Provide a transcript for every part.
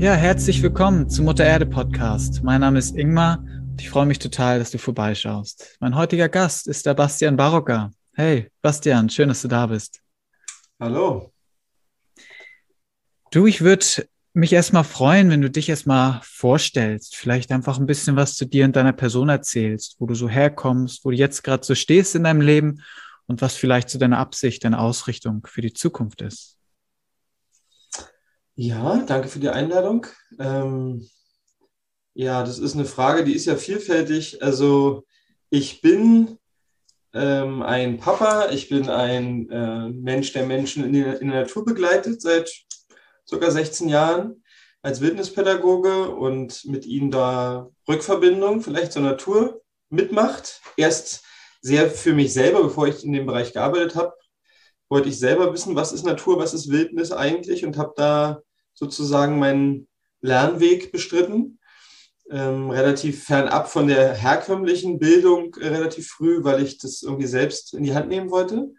Ja, herzlich willkommen zum Mutter Erde Podcast. Mein Name ist Ingmar und ich freue mich total, dass du vorbeischaust. Mein heutiger Gast ist der Bastian Barocker. Hey, Bastian, schön, dass du da bist. Hallo. Du, ich würde mich erstmal freuen, wenn du dich erstmal vorstellst, vielleicht einfach ein bisschen was zu dir und deiner Person erzählst, wo du so herkommst, wo du jetzt gerade so stehst in deinem Leben und was vielleicht zu so deiner Absicht, deine Ausrichtung für die Zukunft ist. Ja, danke für die Einladung. Ähm, ja, das ist eine Frage, die ist ja vielfältig. Also ich bin ähm, ein Papa, ich bin ein äh, Mensch, der Menschen in, die, in der Natur begleitet seit circa 16 Jahren als Wildnispädagoge und mit ihnen da Rückverbindung vielleicht zur Natur mitmacht. Erst sehr für mich selber, bevor ich in dem Bereich gearbeitet habe, wollte ich selber wissen, was ist Natur, was ist Wildnis eigentlich und habe da sozusagen meinen Lernweg bestritten. Ähm, relativ fernab von der herkömmlichen Bildung äh, relativ früh, weil ich das irgendwie selbst in die Hand nehmen wollte.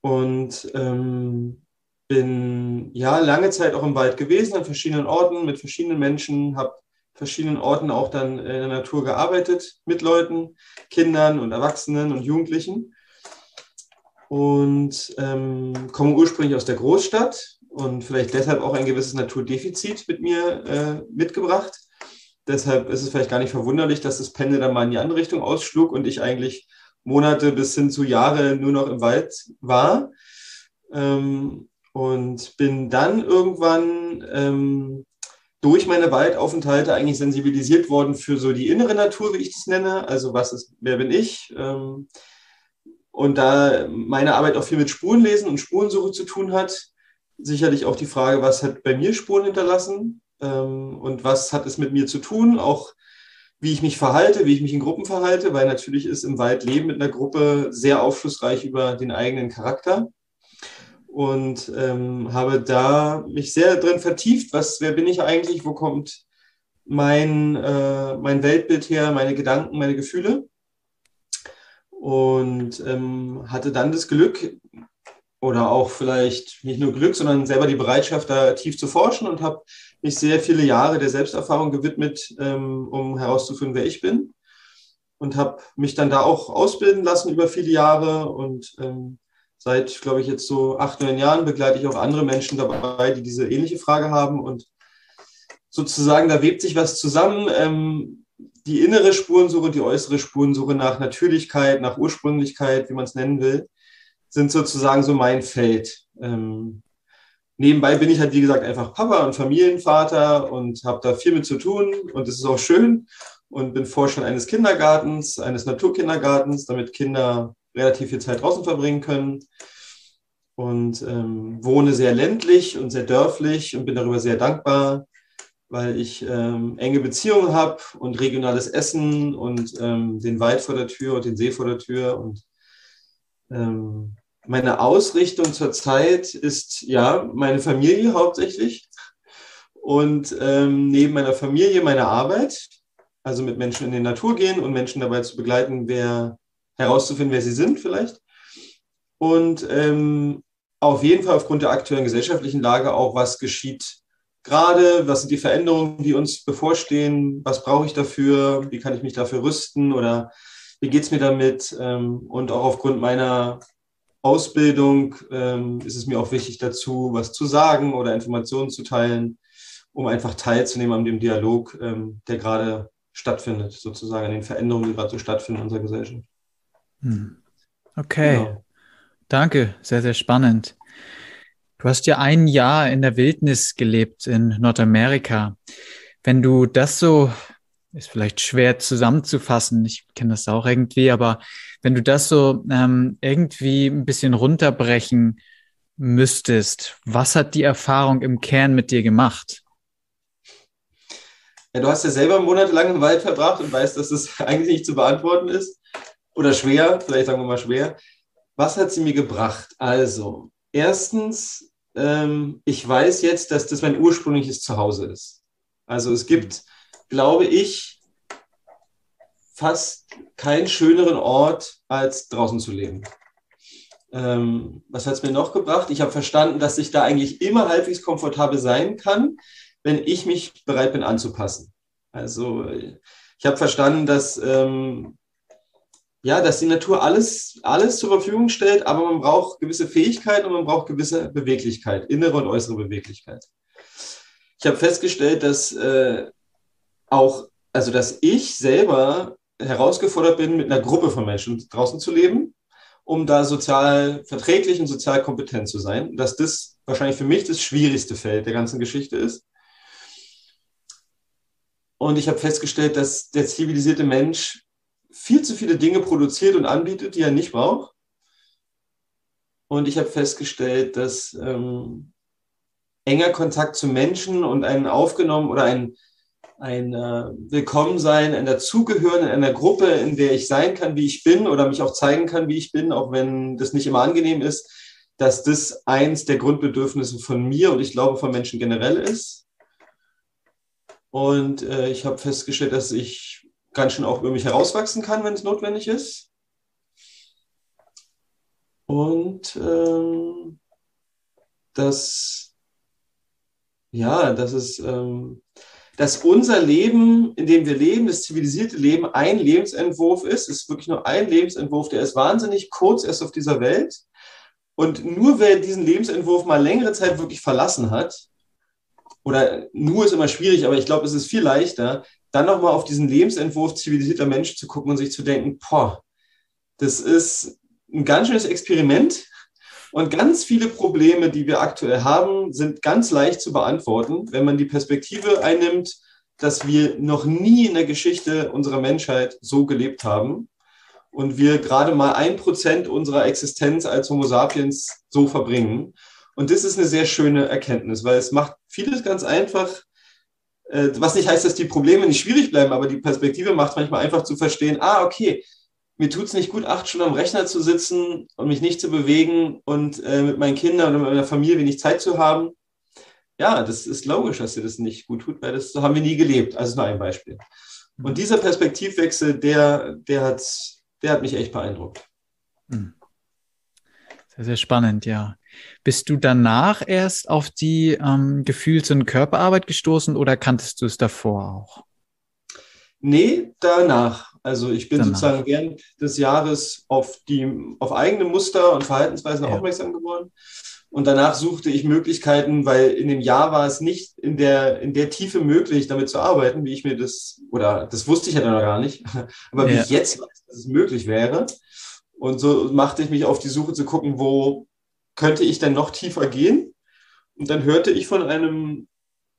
Und ähm, bin ja lange Zeit auch im Wald gewesen, an verschiedenen Orten, mit verschiedenen Menschen, habe verschiedenen Orten auch dann in der Natur gearbeitet, mit Leuten, Kindern und Erwachsenen und Jugendlichen. Und ähm, komme ursprünglich aus der Großstadt, und vielleicht deshalb auch ein gewisses Naturdefizit mit mir äh, mitgebracht. Deshalb ist es vielleicht gar nicht verwunderlich, dass das Pendel dann mal in die andere Richtung ausschlug und ich eigentlich Monate bis hin zu Jahre nur noch im Wald war. Ähm, und bin dann irgendwann ähm, durch meine Waldaufenthalte eigentlich sensibilisiert worden für so die innere Natur, wie ich das nenne. Also was ist, wer bin ich? Ähm, und da meine Arbeit auch viel mit Spurenlesen und Spurensuche zu tun hat, sicherlich auch die Frage, was hat bei mir Spuren hinterlassen ähm, und was hat es mit mir zu tun, auch wie ich mich verhalte, wie ich mich in Gruppen verhalte, weil natürlich ist im Wald Leben mit einer Gruppe sehr aufschlussreich über den eigenen Charakter. Und ähm, habe da mich sehr drin vertieft, was, wer bin ich eigentlich, wo kommt mein, äh, mein Weltbild her, meine Gedanken, meine Gefühle? Und ähm, hatte dann das Glück, oder auch vielleicht nicht nur Glück, sondern selber die Bereitschaft, da tief zu forschen und habe mich sehr viele Jahre der Selbsterfahrung gewidmet, ähm, um herauszufinden, wer ich bin. Und habe mich dann da auch ausbilden lassen über viele Jahre. Und ähm, seit, glaube ich, jetzt so acht, neun Jahren begleite ich auch andere Menschen dabei, die diese ähnliche Frage haben. Und sozusagen, da webt sich was zusammen. Ähm, die innere Spurensuche, die äußere Spurensuche nach Natürlichkeit, nach Ursprünglichkeit, wie man es nennen will sind sozusagen so mein Feld. Ähm, nebenbei bin ich halt, wie gesagt, einfach Papa und Familienvater und habe da viel mit zu tun und es ist auch schön und bin Vorstand eines Kindergartens, eines Naturkindergartens, damit Kinder relativ viel Zeit draußen verbringen können und ähm, wohne sehr ländlich und sehr dörflich und bin darüber sehr dankbar, weil ich ähm, enge Beziehungen habe und regionales Essen und ähm, den Wald vor der Tür und den See vor der Tür und ähm, meine Ausrichtung zurzeit ist ja meine Familie hauptsächlich und ähm, neben meiner Familie meine Arbeit, also mit Menschen in die Natur gehen und Menschen dabei zu begleiten, wer herauszufinden, wer sie sind vielleicht. Und ähm, auf jeden Fall aufgrund der aktuellen gesellschaftlichen Lage auch, was geschieht gerade, was sind die Veränderungen, die uns bevorstehen, was brauche ich dafür, wie kann ich mich dafür rüsten oder wie geht es mir damit ähm, und auch aufgrund meiner Ausbildung ähm, ist es mir auch wichtig dazu, was zu sagen oder Informationen zu teilen, um einfach teilzunehmen an dem Dialog, ähm, der gerade stattfindet, sozusagen an den Veränderungen, die gerade so stattfinden in unserer Gesellschaft. Hm. Okay, genau. danke, sehr, sehr spannend. Du hast ja ein Jahr in der Wildnis gelebt in Nordamerika. Wenn du das so, ist vielleicht schwer zusammenzufassen, ich kenne das auch irgendwie, aber wenn du das so ähm, irgendwie ein bisschen runterbrechen müsstest, was hat die Erfahrung im Kern mit dir gemacht? Ja, du hast ja selber monatelang im Wald verbracht und weißt, dass es eigentlich nicht zu beantworten ist. Oder schwer, vielleicht sagen wir mal schwer. Was hat sie mir gebracht? Also, erstens, ähm, ich weiß jetzt, dass das mein ursprüngliches Zuhause ist. Also es gibt, glaube ich, fast keinen schöneren Ort, als draußen zu leben. Ähm, was hat es mir noch gebracht? Ich habe verstanden, dass ich da eigentlich immer halbwegs komfortabel sein kann, wenn ich mich bereit bin anzupassen. Also ich habe verstanden, dass, ähm, ja, dass die Natur alles, alles zur Verfügung stellt, aber man braucht gewisse Fähigkeiten und man braucht gewisse Beweglichkeit, innere und äußere Beweglichkeit. Ich habe festgestellt, dass äh, auch, also dass ich selber herausgefordert bin, mit einer Gruppe von Menschen draußen zu leben, um da sozial verträglich und sozial kompetent zu sein. Dass das wahrscheinlich für mich das schwierigste Feld der ganzen Geschichte ist. Und ich habe festgestellt, dass der zivilisierte Mensch viel zu viele Dinge produziert und anbietet, die er nicht braucht. Und ich habe festgestellt, dass ähm, enger Kontakt zu Menschen und ein aufgenommen oder ein, ein äh, Willkommensein, ein Dazugehören in einer Gruppe, in der ich sein kann, wie ich bin oder mich auch zeigen kann, wie ich bin, auch wenn das nicht immer angenehm ist, dass das eins der Grundbedürfnisse von mir und ich glaube von Menschen generell ist. Und äh, ich habe festgestellt, dass ich ganz schön auch über mich herauswachsen kann, wenn es notwendig ist. Und ähm, dass, ja, dass es, ähm, dass unser Leben, in dem wir leben, das zivilisierte Leben, ein Lebensentwurf ist. Es ist wirklich nur ein Lebensentwurf, der ist wahnsinnig kurz erst auf dieser Welt. Und nur wer diesen Lebensentwurf mal längere Zeit wirklich verlassen hat, oder nur ist immer schwierig, aber ich glaube, es ist viel leichter, dann nochmal auf diesen Lebensentwurf zivilisierter Mensch zu gucken und sich zu denken, boah, das ist ein ganz schönes Experiment und ganz viele Probleme, die wir aktuell haben, sind ganz leicht zu beantworten, wenn man die Perspektive einnimmt, dass wir noch nie in der Geschichte unserer Menschheit so gelebt haben und wir gerade mal ein Prozent unserer Existenz als Homo sapiens so verbringen. Und das ist eine sehr schöne Erkenntnis, weil es macht vieles ganz einfach, äh, was nicht heißt, dass die Probleme nicht schwierig bleiben, aber die Perspektive macht manchmal einfach zu verstehen, ah, okay, mir tut es nicht gut, acht Stunden am Rechner zu sitzen und mich nicht zu bewegen und äh, mit meinen Kindern oder mit meiner Familie wenig Zeit zu haben. Ja, das ist logisch, dass dir das nicht gut tut, weil das so haben wir nie gelebt. Also nur ein Beispiel. Und dieser Perspektivwechsel, der, der, hat, der hat mich echt beeindruckt. Hm. Sehr, sehr spannend, ja. Bist du danach erst auf die ähm, Gefühls- und Körperarbeit gestoßen oder kanntest du es davor auch? Nee, danach. Also ich bin danach. sozusagen während des Jahres auf die auf eigene Muster und Verhaltensweisen ja. aufmerksam geworden. Und danach suchte ich Möglichkeiten, weil in dem Jahr war es nicht in der, in der Tiefe möglich, damit zu arbeiten, wie ich mir das, oder das wusste ich ja noch gar nicht, aber ja. wie ich jetzt weiß, dass es möglich wäre. Und so machte ich mich auf die Suche zu gucken, wo könnte ich denn noch tiefer gehen? Und dann hörte ich von einem,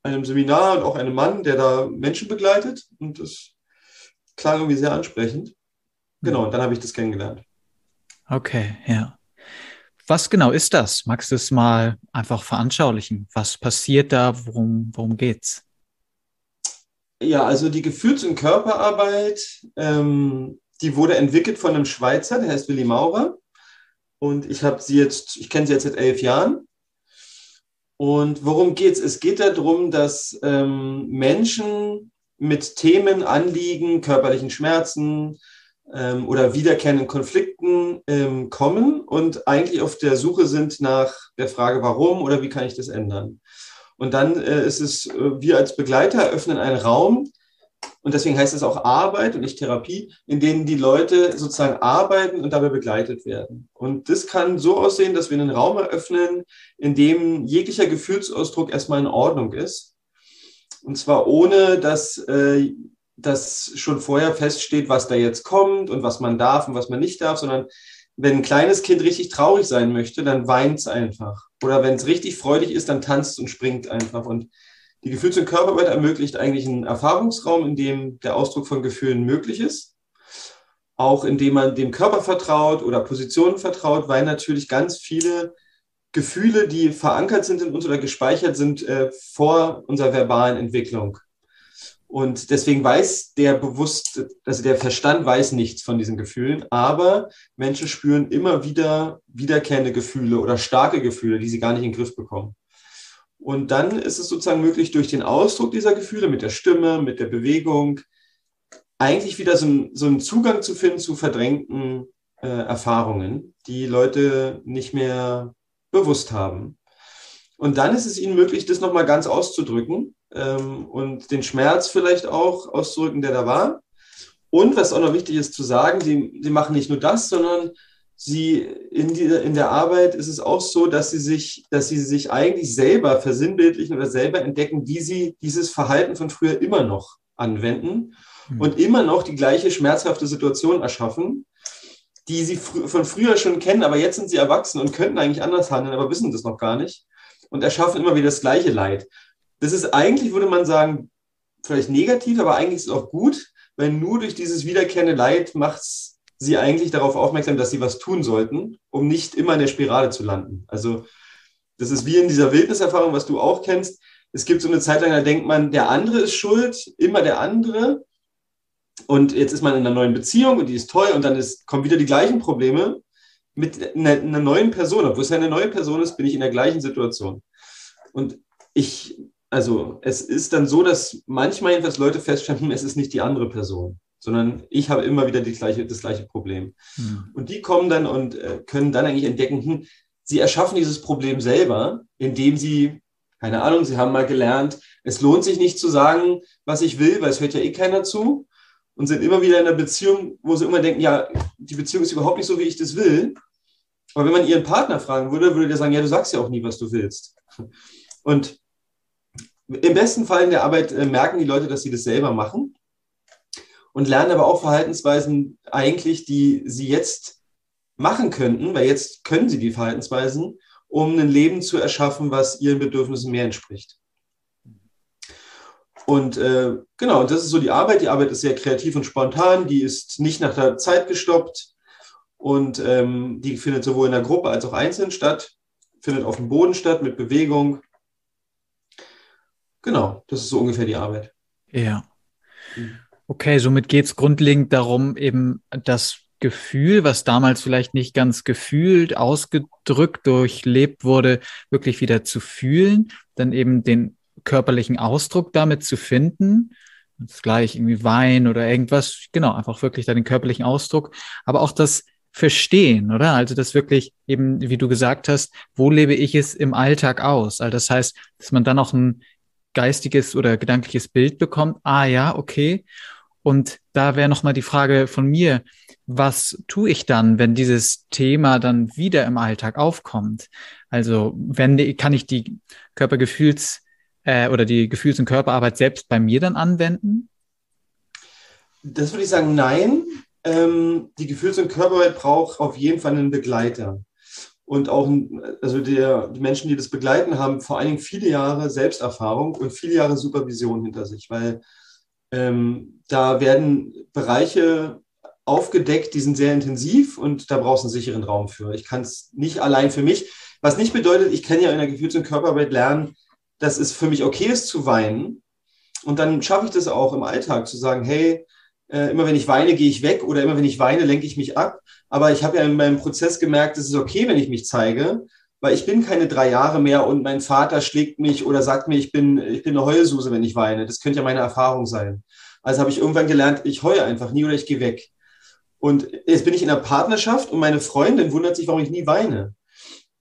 einem Seminar und auch einem Mann, der da Menschen begleitet. Und das klang irgendwie sehr ansprechend. Genau, und dann habe ich das kennengelernt. Okay, ja. Was genau ist das? Magst du es mal einfach veranschaulichen? Was passiert da? Worum, worum geht's? Ja, also die Gefühls- und Körperarbeit ähm, die wurde entwickelt von einem Schweizer, der heißt Willi Maurer. Und ich habe sie jetzt, ich kenne sie jetzt seit elf Jahren. Und worum geht es? Es geht darum, dass ähm, Menschen mit Themen, Anliegen, körperlichen Schmerzen ähm, oder wiederkehrenden Konflikten ähm, kommen und eigentlich auf der Suche sind nach der Frage, warum oder wie kann ich das ändern. Und dann äh, ist es, äh, wir als Begleiter öffnen einen Raum, und deswegen heißt es auch Arbeit und nicht Therapie, in denen die Leute sozusagen arbeiten und dabei begleitet werden. Und das kann so aussehen, dass wir einen Raum eröffnen, in dem jeglicher Gefühlsausdruck erstmal in Ordnung ist. Und zwar ohne, dass, äh, dass schon vorher feststeht, was da jetzt kommt und was man darf und was man nicht darf, sondern wenn ein kleines Kind richtig traurig sein möchte, dann weint es einfach. Oder wenn es richtig freudig ist, dann tanzt und springt einfach. Und die Gefühls- und Körperarbeit ermöglicht eigentlich einen Erfahrungsraum, in dem der Ausdruck von Gefühlen möglich ist. Auch indem man dem Körper vertraut oder Positionen vertraut, weil natürlich ganz viele Gefühle, die verankert sind in uns oder gespeichert sind äh, vor unserer verbalen Entwicklung. Und deswegen weiß der bewusst, also der Verstand weiß nichts von diesen Gefühlen, aber Menschen spüren immer wieder wiederkehrende Gefühle oder starke Gefühle, die sie gar nicht in den Griff bekommen. Und dann ist es sozusagen möglich, durch den Ausdruck dieser Gefühle mit der Stimme, mit der Bewegung, eigentlich wieder so, ein, so einen Zugang zu finden zu verdrängten äh, Erfahrungen, die Leute nicht mehr bewusst haben. Und dann ist es ihnen möglich, das nochmal ganz auszudrücken ähm, und den Schmerz vielleicht auch auszudrücken, der da war. Und was auch noch wichtig ist zu sagen, sie, sie machen nicht nur das, sondern sie in, die, in der Arbeit ist es auch so, dass sie sich, dass sie sich eigentlich selber versinnbildlichen oder selber entdecken, wie sie dieses Verhalten von früher immer noch anwenden mhm. und immer noch die gleiche schmerzhafte Situation erschaffen, die sie fr von früher schon kennen, aber jetzt sind sie erwachsen und könnten eigentlich anders handeln, aber wissen das noch gar nicht und erschaffen immer wieder das gleiche Leid. Das ist eigentlich, würde man sagen, vielleicht negativ, aber eigentlich ist es auch gut, weil nur durch dieses wiederkehrende Leid macht es sie eigentlich darauf aufmerksam, dass sie was tun sollten, um nicht immer in der Spirale zu landen. Also das ist wie in dieser Wildniserfahrung, was du auch kennst. Es gibt so eine Zeit lang, da denkt man, der andere ist schuld, immer der andere. Und jetzt ist man in einer neuen Beziehung und die ist toll und dann ist, kommen wieder die gleichen Probleme mit einer, einer neuen Person. Obwohl es ja eine neue Person ist, bin ich in der gleichen Situation. Und ich, also es ist dann so, dass manchmal jedenfalls Leute feststellen, es ist nicht die andere Person sondern ich habe immer wieder die gleiche, das gleiche Problem. Mhm. Und die kommen dann und äh, können dann eigentlich entdecken, hm, sie erschaffen dieses Problem selber, indem sie, keine Ahnung, sie haben mal gelernt, es lohnt sich nicht zu sagen, was ich will, weil es hört ja eh keiner zu. Und sind immer wieder in einer Beziehung, wo sie immer denken, ja, die Beziehung ist überhaupt nicht so, wie ich das will. Aber wenn man ihren Partner fragen würde, würde der sagen, ja, du sagst ja auch nie, was du willst. Und im besten Fall in der Arbeit äh, merken die Leute, dass sie das selber machen und lernen aber auch Verhaltensweisen eigentlich, die sie jetzt machen könnten, weil jetzt können sie die Verhaltensweisen, um ein Leben zu erschaffen, was ihren Bedürfnissen mehr entspricht. Und äh, genau, das ist so die Arbeit. Die Arbeit ist sehr kreativ und spontan, die ist nicht nach der Zeit gestoppt und ähm, die findet sowohl in der Gruppe als auch einzeln statt, findet auf dem Boden statt mit Bewegung. Genau, das ist so ungefähr die Arbeit. Ja. Mhm. Okay, somit geht es grundlegend darum, eben das Gefühl, was damals vielleicht nicht ganz gefühlt, ausgedrückt, durchlebt wurde, wirklich wieder zu fühlen, dann eben den körperlichen Ausdruck damit zu finden. Das gleich irgendwie Wein oder irgendwas, genau, einfach wirklich da den körperlichen Ausdruck, aber auch das Verstehen, oder? Also das wirklich eben, wie du gesagt hast, wo lebe ich es im Alltag aus? Also das heißt, dass man dann auch ein geistiges oder gedankliches Bild bekommt. Ah ja, okay. Und da wäre nochmal die Frage von mir, was tue ich dann, wenn dieses Thema dann wieder im Alltag aufkommt? Also wenn kann ich die Körpergefühls äh, oder die Gefühls- und Körperarbeit selbst bei mir dann anwenden? Das würde ich sagen, nein. Ähm, die Gefühls- und Körperarbeit braucht auf jeden Fall einen Begleiter. Und auch, also der, die Menschen, die das begleiten, haben vor allen Dingen viele Jahre Selbsterfahrung und viele Jahre Supervision hinter sich, weil ähm, da werden Bereiche aufgedeckt, die sind sehr intensiv und da brauchst du einen sicheren Raum für. Ich kann es nicht allein für mich. Was nicht bedeutet, ich kann ja in der Gefühls- und Körperarbeit lernen, dass es für mich okay ist zu weinen. Und dann schaffe ich das auch im Alltag zu sagen, hey, äh, immer wenn ich weine, gehe ich weg oder immer wenn ich weine, lenke ich mich ab. Aber ich habe ja in meinem Prozess gemerkt, es ist okay, wenn ich mich zeige, weil ich bin keine drei Jahre mehr und mein Vater schlägt mich oder sagt mir, ich bin, ich bin eine Heulsuse, wenn ich weine. Das könnte ja meine Erfahrung sein. Also habe ich irgendwann gelernt, ich heule einfach nie oder ich gehe weg. Und jetzt bin ich in einer Partnerschaft und meine Freundin wundert sich, warum ich nie weine.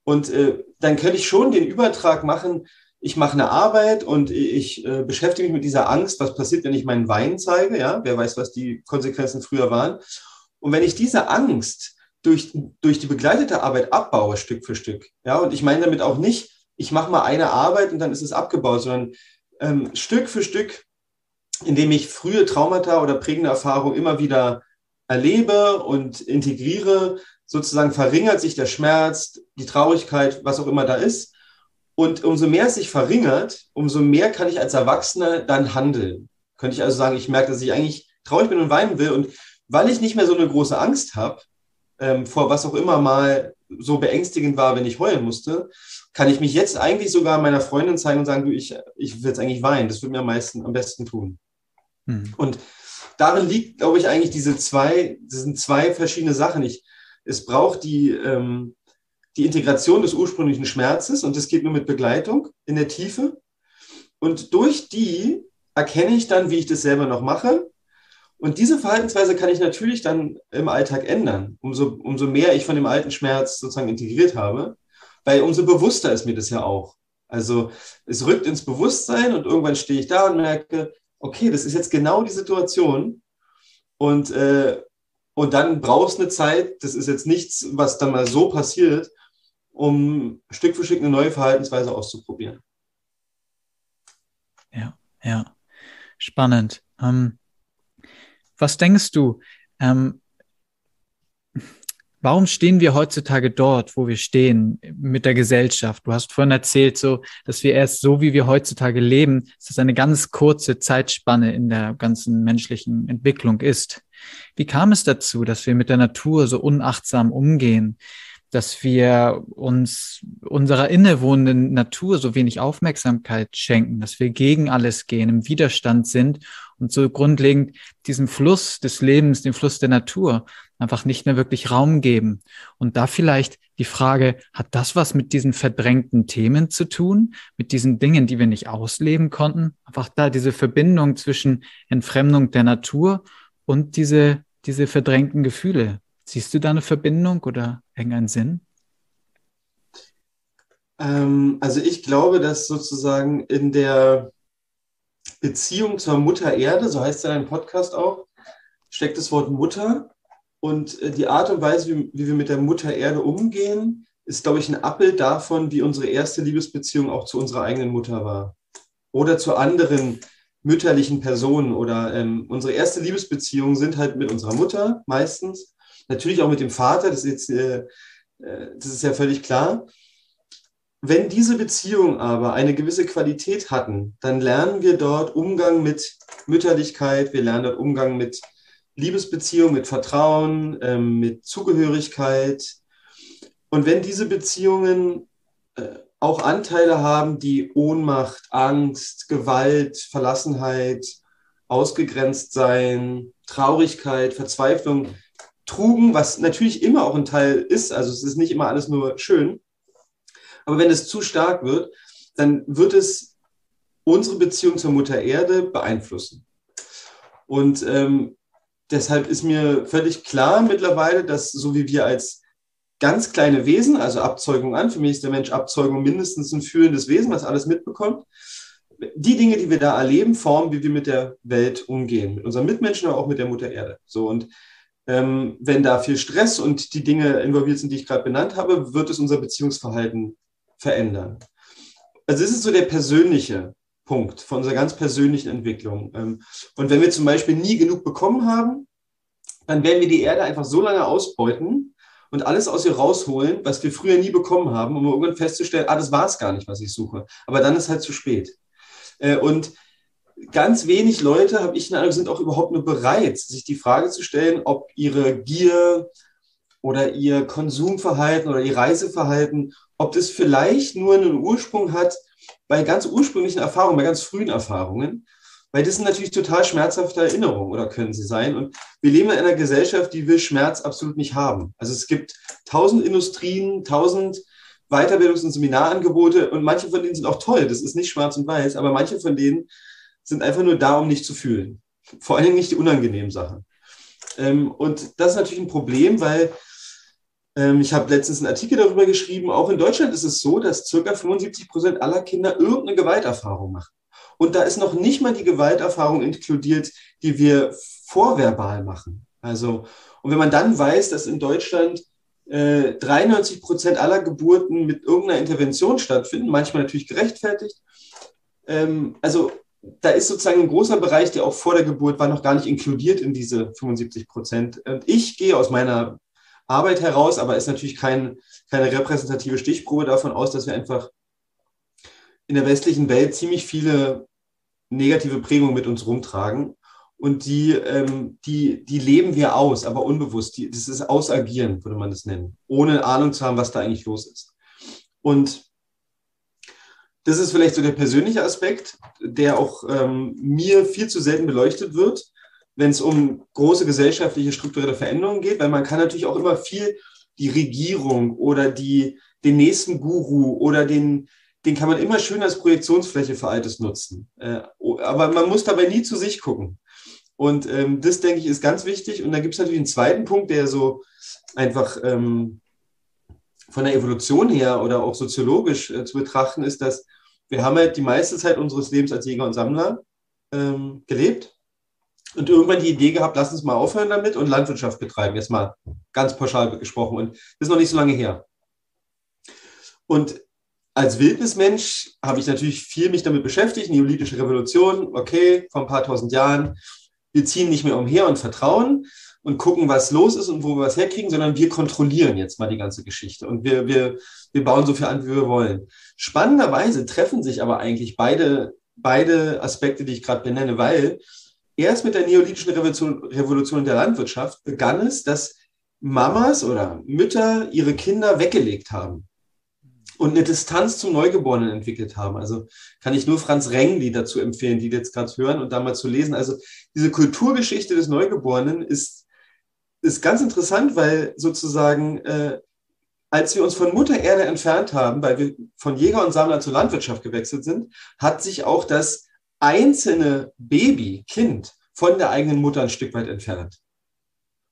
Und äh, dann könnte ich schon den Übertrag machen, ich mache eine Arbeit und ich äh, beschäftige mich mit dieser Angst, was passiert, wenn ich meinen Wein zeige, ja, wer weiß, was die Konsequenzen früher waren. Und wenn ich diese Angst durch, durch die begleitete Arbeit abbaue, Stück für Stück. Ja, und ich meine damit auch nicht, ich mache mal eine Arbeit und dann ist es abgebaut, sondern ähm, Stück für Stück, indem ich frühe Traumata oder prägende Erfahrungen immer wieder erlebe und integriere, sozusagen verringert sich der Schmerz, die Traurigkeit, was auch immer da ist. Und umso mehr es sich verringert, umso mehr kann ich als Erwachsener dann handeln. Könnte ich also sagen, ich merke, dass ich eigentlich traurig bin und weinen will. Und weil ich nicht mehr so eine große Angst habe, ähm, vor was auch immer mal so beängstigend war, wenn ich heulen musste, kann ich mich jetzt eigentlich sogar meiner Freundin zeigen und sagen, du, ich, ich will jetzt eigentlich weinen. Das würde mir am meisten, am besten tun. Hm. Und darin liegt, glaube ich, eigentlich diese zwei, das sind zwei verschiedene Sachen. Ich, es braucht die, ähm, die Integration des ursprünglichen Schmerzes und das geht nur mit Begleitung in der Tiefe. Und durch die erkenne ich dann, wie ich das selber noch mache und diese Verhaltensweise kann ich natürlich dann im Alltag ändern, umso, umso mehr ich von dem alten Schmerz sozusagen integriert habe, weil umso bewusster ist mir das ja auch. Also es rückt ins Bewusstsein und irgendwann stehe ich da und merke, okay, das ist jetzt genau die Situation. Und, äh, und dann brauchst du eine Zeit, das ist jetzt nichts, was dann mal so passiert, um Stück für Stück eine neue Verhaltensweise auszuprobieren. Ja, ja. Spannend. Ähm, was denkst du? Ähm, warum stehen wir heutzutage dort, wo wir stehen mit der Gesellschaft? Du hast vorhin erzählt, so, dass wir erst so, wie wir heutzutage leben, dass das eine ganz kurze Zeitspanne in der ganzen menschlichen Entwicklung ist. Wie kam es dazu, dass wir mit der Natur so unachtsam umgehen? dass wir uns unserer innewohnenden Natur so wenig Aufmerksamkeit schenken, dass wir gegen alles gehen, im Widerstand sind und so grundlegend diesem Fluss des Lebens, dem Fluss der Natur einfach nicht mehr wirklich Raum geben. Und da vielleicht die Frage, hat das was mit diesen verdrängten Themen zu tun, mit diesen Dingen, die wir nicht ausleben konnten? Einfach da diese Verbindung zwischen Entfremdung der Natur und diese, diese verdrängten Gefühle. Siehst du da eine Verbindung oder irgendeinen Sinn? Ähm, also ich glaube, dass sozusagen in der Beziehung zur Mutter Erde, so heißt ja dein Podcast auch, steckt das Wort Mutter. Und äh, die Art und Weise, wie, wie wir mit der Mutter Erde umgehen, ist, glaube ich, ein Abbild davon, wie unsere erste Liebesbeziehung auch zu unserer eigenen Mutter war. Oder zu anderen mütterlichen Personen. Oder ähm, unsere erste Liebesbeziehung sind halt mit unserer Mutter meistens. Natürlich auch mit dem Vater, das ist, jetzt, äh, äh, das ist ja völlig klar. Wenn diese Beziehungen aber eine gewisse Qualität hatten, dann lernen wir dort Umgang mit Mütterlichkeit, wir lernen dort Umgang mit Liebesbeziehung, mit Vertrauen, ähm, mit Zugehörigkeit. Und wenn diese Beziehungen äh, auch Anteile haben, die Ohnmacht, Angst, Gewalt, Verlassenheit, ausgegrenzt sein, Traurigkeit, Verzweiflung, trugen, was natürlich immer auch ein Teil ist, also es ist nicht immer alles nur schön, aber wenn es zu stark wird, dann wird es unsere Beziehung zur Mutter Erde beeinflussen. Und ähm, deshalb ist mir völlig klar mittlerweile, dass so wie wir als ganz kleine Wesen, also Abzeugung an, für mich ist der Mensch Abzeugung mindestens ein fühlendes Wesen, was alles mitbekommt, die Dinge, die wir da erleben, formen, wie wir mit der Welt umgehen, mit unseren Mitmenschen, aber auch mit der Mutter Erde. So und ähm, wenn da viel Stress und die Dinge involviert sind, die ich gerade benannt habe, wird es unser Beziehungsverhalten verändern. Also das ist so der persönliche Punkt von unserer ganz persönlichen Entwicklung. Ähm, und wenn wir zum Beispiel nie genug bekommen haben, dann werden wir die Erde einfach so lange ausbeuten und alles aus ihr rausholen, was wir früher nie bekommen haben, um irgendwann festzustellen, ah, das war es gar nicht, was ich suche. Aber dann ist halt zu spät. Äh, und ganz wenig Leute, habe ich den Eindruck, sind auch überhaupt nur bereit, sich die Frage zu stellen, ob ihre Gier oder ihr Konsumverhalten oder ihr Reiseverhalten, ob das vielleicht nur einen Ursprung hat bei ganz ursprünglichen Erfahrungen, bei ganz frühen Erfahrungen. Weil das sind natürlich total schmerzhafte Erinnerungen oder können sie sein. Und wir leben in einer Gesellschaft, die will Schmerz absolut nicht haben. Also es gibt tausend Industrien, tausend Weiterbildungs- und Seminarangebote und manche von denen sind auch toll. Das ist nicht schwarz und weiß, aber manche von denen sind einfach nur da, um nicht zu fühlen. Vor allen Dingen nicht die unangenehmen Sachen. Ähm, und das ist natürlich ein Problem, weil ähm, ich habe letztens einen Artikel darüber geschrieben, auch in Deutschland ist es so, dass circa 75 Prozent aller Kinder irgendeine Gewalterfahrung machen. Und da ist noch nicht mal die Gewalterfahrung inkludiert, die wir vorverbal machen. Also, und wenn man dann weiß, dass in Deutschland äh, 93 Prozent aller Geburten mit irgendeiner Intervention stattfinden, manchmal natürlich gerechtfertigt, ähm, also da ist sozusagen ein großer Bereich, der auch vor der Geburt war, noch gar nicht inkludiert in diese 75 Prozent. Und ich gehe aus meiner Arbeit heraus, aber ist natürlich kein, keine repräsentative Stichprobe davon aus, dass wir einfach in der westlichen Welt ziemlich viele negative Prägungen mit uns rumtragen. Und die, ähm, die, die leben wir aus, aber unbewusst. Die, das ist Ausagieren, würde man das nennen, ohne Ahnung zu haben, was da eigentlich los ist. Und das ist vielleicht so der persönliche Aspekt, der auch ähm, mir viel zu selten beleuchtet wird, wenn es um große gesellschaftliche strukturelle Veränderungen geht, weil man kann natürlich auch immer viel die Regierung oder die, den nächsten Guru oder den, den kann man immer schön als Projektionsfläche für Altes nutzen. Äh, aber man muss dabei nie zu sich gucken. Und ähm, das, denke ich, ist ganz wichtig. Und da gibt es natürlich einen zweiten Punkt, der so einfach ähm, von der Evolution her oder auch soziologisch äh, zu betrachten ist, dass wir haben halt die meiste Zeit unseres Lebens als Jäger und Sammler ähm, gelebt und irgendwann die Idee gehabt, lass uns mal aufhören damit und Landwirtschaft betreiben. Jetzt mal ganz pauschal gesprochen. Und das ist noch nicht so lange her. Und als Wildnismensch habe ich natürlich viel mich damit beschäftigt. Neolithische Revolution, okay, vor ein paar tausend Jahren. Wir ziehen nicht mehr umher und vertrauen und gucken, was los ist und wo wir was herkriegen, sondern wir kontrollieren jetzt mal die ganze Geschichte und wir, wir, wir bauen so viel an, wie wir wollen. Spannenderweise treffen sich aber eigentlich beide, beide Aspekte, die ich gerade benenne, weil erst mit der neolithischen Revolution, Revolution der Landwirtschaft begann es, dass Mamas oder Mütter ihre Kinder weggelegt haben und eine Distanz zum Neugeborenen entwickelt haben. Also kann ich nur Franz Rengli dazu empfehlen, die jetzt gerade hören und da mal zu lesen. Also diese Kulturgeschichte des Neugeborenen ist, ist ganz interessant, weil sozusagen, äh, als wir uns von Mutter Erde entfernt haben, weil wir von Jäger und Sammler zur Landwirtschaft gewechselt sind, hat sich auch das einzelne Baby, Kind von der eigenen Mutter ein Stück weit entfernt.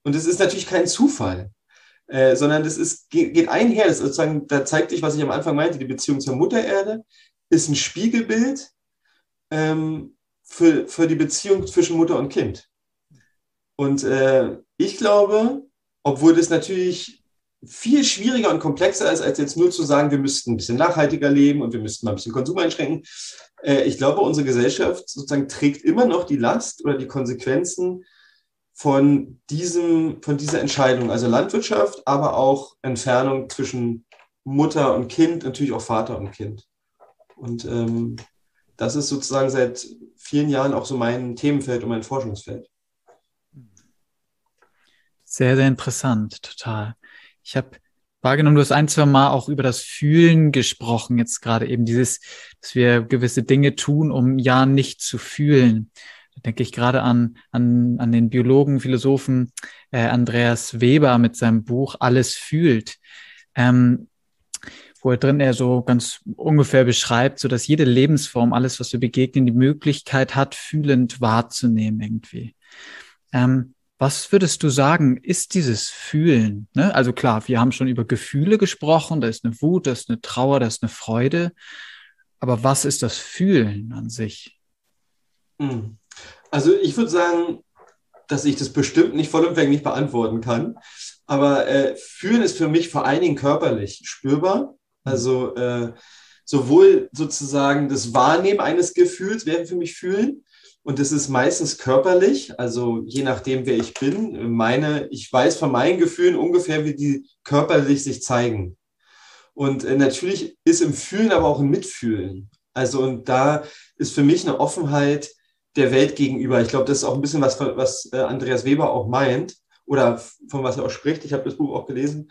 Und es ist natürlich kein Zufall, äh, sondern das ist, geht, einher. Das ist sozusagen, da zeigt sich, was ich am Anfang meinte, die Beziehung zur Mutter Erde ist ein Spiegelbild ähm, für, für die Beziehung zwischen Mutter und Kind. Und äh, ich glaube, obwohl das natürlich viel schwieriger und komplexer ist, als jetzt nur zu sagen, wir müssten ein bisschen nachhaltiger leben und wir müssten mal ein bisschen Konsum einschränken. Äh, ich glaube, unsere Gesellschaft sozusagen trägt immer noch die Last oder die Konsequenzen von diesem, von dieser Entscheidung. Also Landwirtschaft, aber auch Entfernung zwischen Mutter und Kind, natürlich auch Vater und Kind. Und ähm, das ist sozusagen seit vielen Jahren auch so mein Themenfeld und mein Forschungsfeld. Sehr, sehr interessant, total. Ich habe wahrgenommen, du hast ein, zwei Mal auch über das Fühlen gesprochen, jetzt gerade eben dieses, dass wir gewisse Dinge tun, um ja nicht zu fühlen. Denke ich gerade an, an, an den Biologen, Philosophen äh, Andreas Weber mit seinem Buch Alles fühlt. Ähm, wo er drin er so ganz ungefähr beschreibt, so dass jede Lebensform, alles, was wir begegnen, die Möglichkeit hat, fühlend wahrzunehmen irgendwie. Ähm, was würdest du sagen, ist dieses Fühlen? Ne? Also klar, wir haben schon über Gefühle gesprochen, da ist eine Wut, da ist eine Trauer, da ist eine Freude. Aber was ist das Fühlen an sich? Hm. Also ich würde sagen, dass ich das bestimmt nicht vollumfänglich beantworten kann. Aber äh, Fühlen ist für mich vor allen Dingen körperlich spürbar. Also äh, sowohl sozusagen das Wahrnehmen eines Gefühls wäre für mich Fühlen, und das ist meistens körperlich, also je nachdem, wer ich bin. Meine, ich weiß von meinen Gefühlen ungefähr, wie die körperlich sich zeigen. Und äh, natürlich ist im Fühlen aber auch ein Mitfühlen. Also und da ist für mich eine Offenheit der Welt gegenüber. Ich glaube, das ist auch ein bisschen was, was äh, Andreas Weber auch meint oder von was er auch spricht. Ich habe das Buch auch gelesen.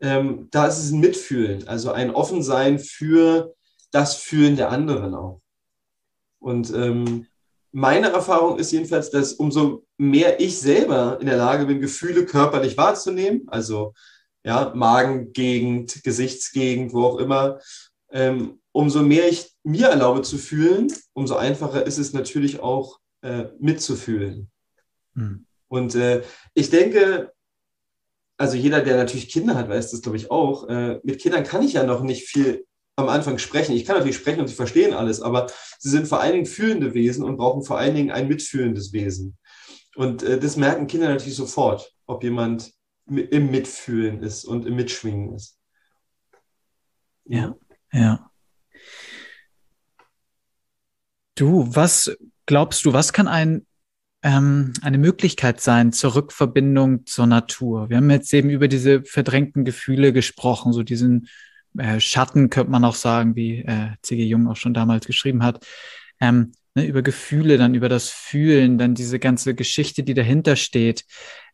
Ähm, da ist es ein Mitfühlen, also ein Offensein für das Fühlen der anderen auch. Und ähm, meine Erfahrung ist jedenfalls, dass umso mehr ich selber in der Lage bin, Gefühle körperlich wahrzunehmen, also ja, Magengegend, Gesichtsgegend, wo auch immer, ähm, umso mehr ich mir erlaube zu fühlen, umso einfacher ist es natürlich auch äh, mitzufühlen. Mhm. Und äh, ich denke, also jeder, der natürlich Kinder hat, weiß das, glaube ich, auch. Äh, mit Kindern kann ich ja noch nicht viel am Anfang sprechen. Ich kann natürlich sprechen und sie verstehen alles, aber sie sind vor allen Dingen fühlende Wesen und brauchen vor allen Dingen ein mitfühlendes Wesen. Und äh, das merken Kinder natürlich sofort, ob jemand im Mitfühlen ist und im Mitschwingen ist. Ja, ja. Du, was glaubst du, was kann ein, ähm, eine Möglichkeit sein zur Rückverbindung zur Natur? Wir haben jetzt eben über diese verdrängten Gefühle gesprochen, so diesen äh, Schatten, könnte man auch sagen, wie äh, C.G. Jung auch schon damals geschrieben hat, ähm, ne, über Gefühle, dann über das Fühlen, dann diese ganze Geschichte, die dahinter steht.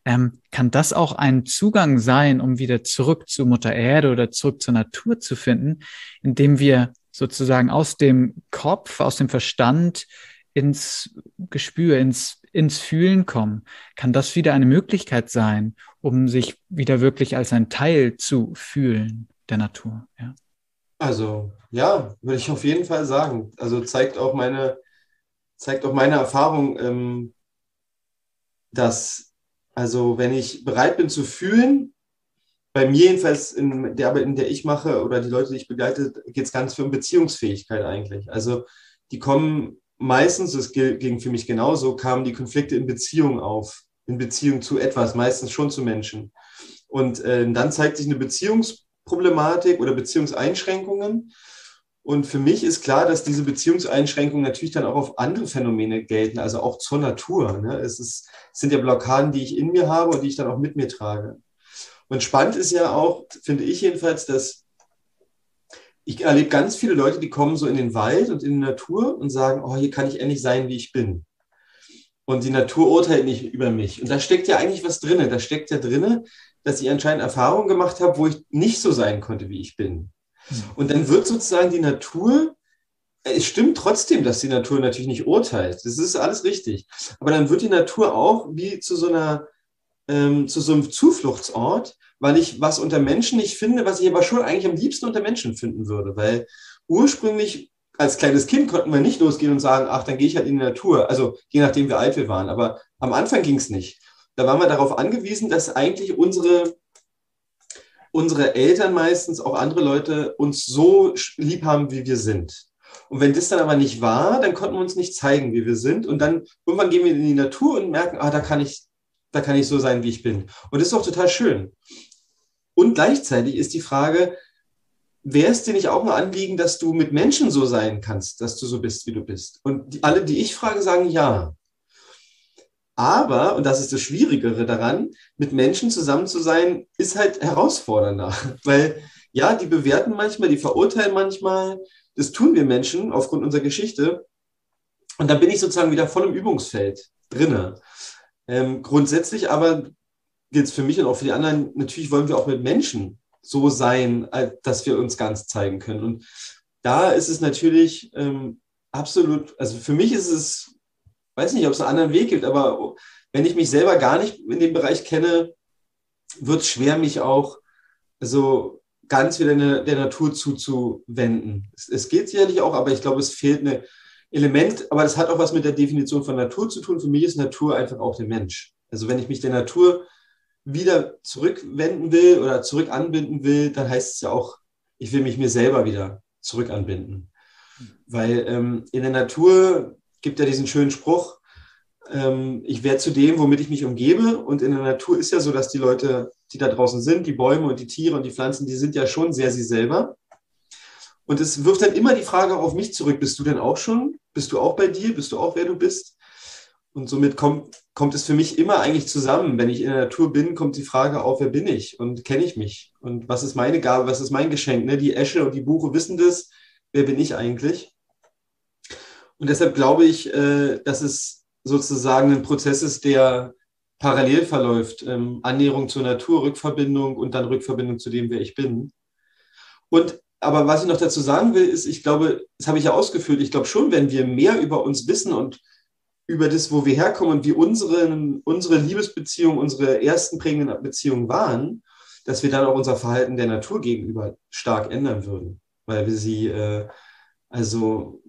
Ähm, kann das auch ein Zugang sein, um wieder zurück zu Mutter Erde oder zurück zur Natur zu finden, indem wir sozusagen aus dem Kopf, aus dem Verstand ins Gespür, ins, ins Fühlen kommen? Kann das wieder eine Möglichkeit sein, um sich wieder wirklich als ein Teil zu fühlen? der Natur. Ja. Also ja, würde ich auf jeden Fall sagen. Also zeigt auch meine, zeigt auch meine Erfahrung, ähm, dass also wenn ich bereit bin zu fühlen, bei mir jedenfalls in der Arbeit, in der ich mache oder die Leute, die ich begleite, geht es ganz viel um Beziehungsfähigkeit eigentlich. Also die kommen meistens, das ging für mich genauso, kamen die Konflikte in Beziehung auf, in Beziehung zu etwas, meistens schon zu Menschen. Und äh, dann zeigt sich eine Beziehungsproblematik oder Beziehungseinschränkungen. Und für mich ist klar, dass diese Beziehungseinschränkungen natürlich dann auch auf andere Phänomene gelten, also auch zur Natur. Ne? Es, ist, es sind ja Blockaden, die ich in mir habe und die ich dann auch mit mir trage. Und spannend ist ja auch, finde ich jedenfalls, dass ich erlebe ganz viele Leute, die kommen so in den Wald und in die Natur und sagen, oh, hier kann ich endlich sein, wie ich bin. Und die Natur urteilt nicht über mich. Und da steckt ja eigentlich was drin. Da steckt ja drin, dass ich anscheinend Erfahrungen gemacht habe, wo ich nicht so sein konnte, wie ich bin. Hm. Und dann wird sozusagen die Natur, es stimmt trotzdem, dass die Natur natürlich nicht urteilt. Das ist alles richtig. Aber dann wird die Natur auch wie zu so einer, ähm, zu so einem Zufluchtsort, weil ich was unter Menschen nicht finde, was ich aber schon eigentlich am liebsten unter Menschen finden würde. Weil ursprünglich als kleines Kind konnten wir nicht losgehen und sagen, ach, dann gehe ich halt in die Natur. Also je nachdem, wie alt wir waren. Aber am Anfang ging es nicht. Da waren wir darauf angewiesen, dass eigentlich unsere, unsere Eltern meistens, auch andere Leute, uns so lieb haben, wie wir sind. Und wenn das dann aber nicht war, dann konnten wir uns nicht zeigen, wie wir sind. Und dann irgendwann gehen wir in die Natur und merken, ah, da kann ich, da kann ich so sein, wie ich bin. Und das ist auch total schön. Und gleichzeitig ist die Frage, wäre es dir nicht auch ein Anliegen, dass du mit Menschen so sein kannst, dass du so bist, wie du bist? Und die, alle, die ich frage, sagen ja. Aber, und das ist das Schwierigere daran, mit Menschen zusammen zu sein, ist halt herausfordernder. Weil ja, die bewerten manchmal, die verurteilen manchmal. Das tun wir Menschen aufgrund unserer Geschichte. Und dann bin ich sozusagen wieder voll im Übungsfeld drinne. Ähm, grundsätzlich aber gilt es für mich und auch für die anderen, natürlich wollen wir auch mit Menschen so sein, dass wir uns ganz zeigen können. Und da ist es natürlich ähm, absolut, also für mich ist es, weiß nicht, ob es einen anderen Weg gibt, aber wenn ich mich selber gar nicht in dem Bereich kenne, wird es schwer, mich auch so ganz wieder der, der Natur zuzuwenden. Es, es geht sicherlich auch, aber ich glaube, es fehlt ein Element, aber das hat auch was mit der Definition von Natur zu tun. Für mich ist Natur einfach auch der Mensch. Also wenn ich mich der Natur wieder zurückwenden will oder zurück anbinden will, dann heißt es ja auch, ich will mich mir selber wieder zurück anbinden. Weil ähm, in der Natur gibt ja diesen schönen Spruch, ähm, ich werde zu dem, womit ich mich umgebe. Und in der Natur ist ja so, dass die Leute, die da draußen sind, die Bäume und die Tiere und die Pflanzen, die sind ja schon sehr sie selber. Und es wirft dann immer die Frage auf mich zurück, bist du denn auch schon? Bist du auch bei dir? Bist du auch, wer du bist? Und somit kommt, kommt es für mich immer eigentlich zusammen. Wenn ich in der Natur bin, kommt die Frage auf, wer bin ich und kenne ich mich? Und was ist meine Gabe, was ist mein Geschenk? Ne? Die Esche und die Buche wissen das. Wer bin ich eigentlich? Und deshalb glaube ich, äh, dass es sozusagen ein Prozess ist, der parallel verläuft. Ähm, Annäherung zur Natur, Rückverbindung und dann Rückverbindung zu dem, wer ich bin. Und aber was ich noch dazu sagen will, ist, ich glaube, das habe ich ja ausgeführt, ich glaube schon, wenn wir mehr über uns wissen und über das, wo wir herkommen und wie unsere, unsere Liebesbeziehungen, unsere ersten prägenden Beziehungen waren, dass wir dann auch unser Verhalten der Natur gegenüber stark ändern würden. Weil wir sie, äh, also,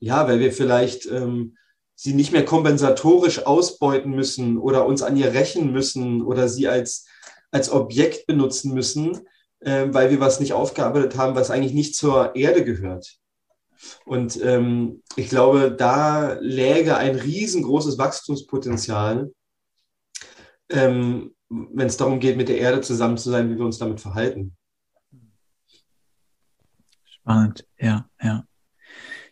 ja, weil wir vielleicht ähm, sie nicht mehr kompensatorisch ausbeuten müssen oder uns an ihr rächen müssen oder sie als, als Objekt benutzen müssen, äh, weil wir was nicht aufgearbeitet haben, was eigentlich nicht zur Erde gehört. Und ähm, ich glaube, da läge ein riesengroßes Wachstumspotenzial, ähm, wenn es darum geht, mit der Erde zusammen zu sein, wie wir uns damit verhalten. Spannend, ja, ja.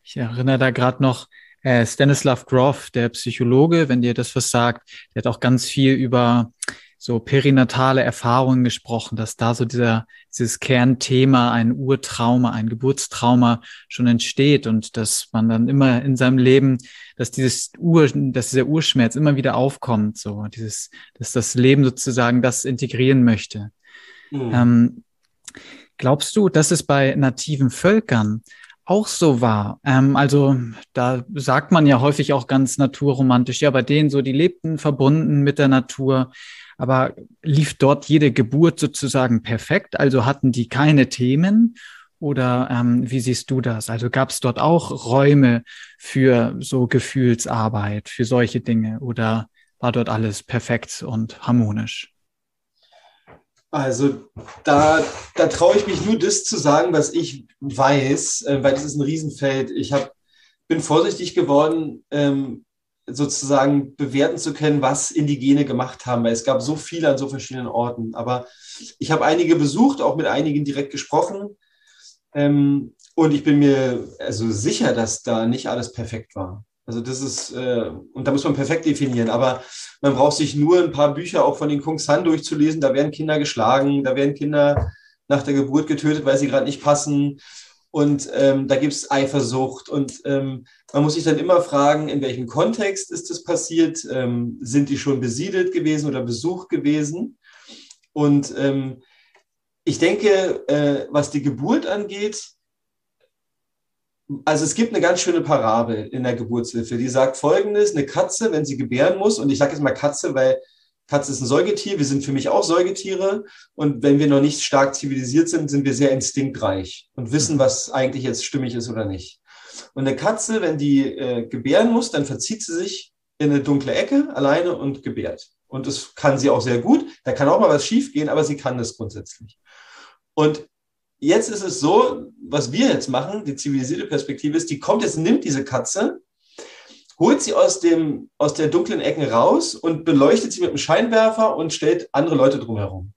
Ich erinnere da gerade noch, äh, Stanislav Grof, der Psychologe, wenn dir das was sagt, der hat auch ganz viel über so perinatale Erfahrungen gesprochen, dass da so dieser, dieses Kernthema, ein Urtrauma, ein Geburtstrauma schon entsteht und dass man dann immer in seinem Leben, dass dieses Ur, dass dieser Urschmerz immer wieder aufkommt, so dieses, dass das Leben sozusagen das integrieren möchte. Mhm. Ähm, glaubst du, dass es bei nativen Völkern auch so war. Ähm, also da sagt man ja häufig auch ganz naturromantisch, ja, bei denen so, die lebten verbunden mit der Natur. Aber lief dort jede Geburt sozusagen perfekt? Also hatten die keine Themen? Oder ähm, wie siehst du das? Also gab es dort auch Räume für so Gefühlsarbeit, für solche Dinge? Oder war dort alles perfekt und harmonisch? Also da, da traue ich mich nur das zu sagen, was ich weiß, äh, weil das ist ein Riesenfeld. Ich hab, bin vorsichtig geworden, ähm, sozusagen bewerten zu können, was Indigene gemacht haben, weil es gab so viele an so verschiedenen Orten. Aber ich habe einige besucht, auch mit einigen direkt gesprochen. Ähm, und ich bin mir also sicher, dass da nicht alles perfekt war. Also das ist, äh, und da muss man perfekt definieren, aber man braucht sich nur ein paar Bücher auch von den Kung San durchzulesen. Da werden Kinder geschlagen, da werden Kinder nach der Geburt getötet, weil sie gerade nicht passen. Und ähm, da gibt es Eifersucht. Und ähm, man muss sich dann immer fragen, in welchem Kontext ist das passiert? Ähm, sind die schon besiedelt gewesen oder besucht gewesen? Und ähm, ich denke, äh, was die Geburt angeht, also es gibt eine ganz schöne Parabel in der Geburtshilfe, die sagt folgendes, eine Katze, wenn sie gebären muss, und ich sage jetzt mal Katze, weil Katze ist ein Säugetier, wir sind für mich auch Säugetiere und wenn wir noch nicht stark zivilisiert sind, sind wir sehr instinktreich und wissen, was eigentlich jetzt stimmig ist oder nicht. Und eine Katze, wenn die äh, gebären muss, dann verzieht sie sich in eine dunkle Ecke alleine und gebärt. Und das kann sie auch sehr gut. Da kann auch mal was schiefgehen, aber sie kann das grundsätzlich. Und jetzt ist es so, was wir jetzt machen, die zivilisierte Perspektive ist, die kommt jetzt, nimmt diese Katze holt sie aus, dem, aus der dunklen Ecken raus und beleuchtet sie mit einem Scheinwerfer und stellt andere Leute drumherum.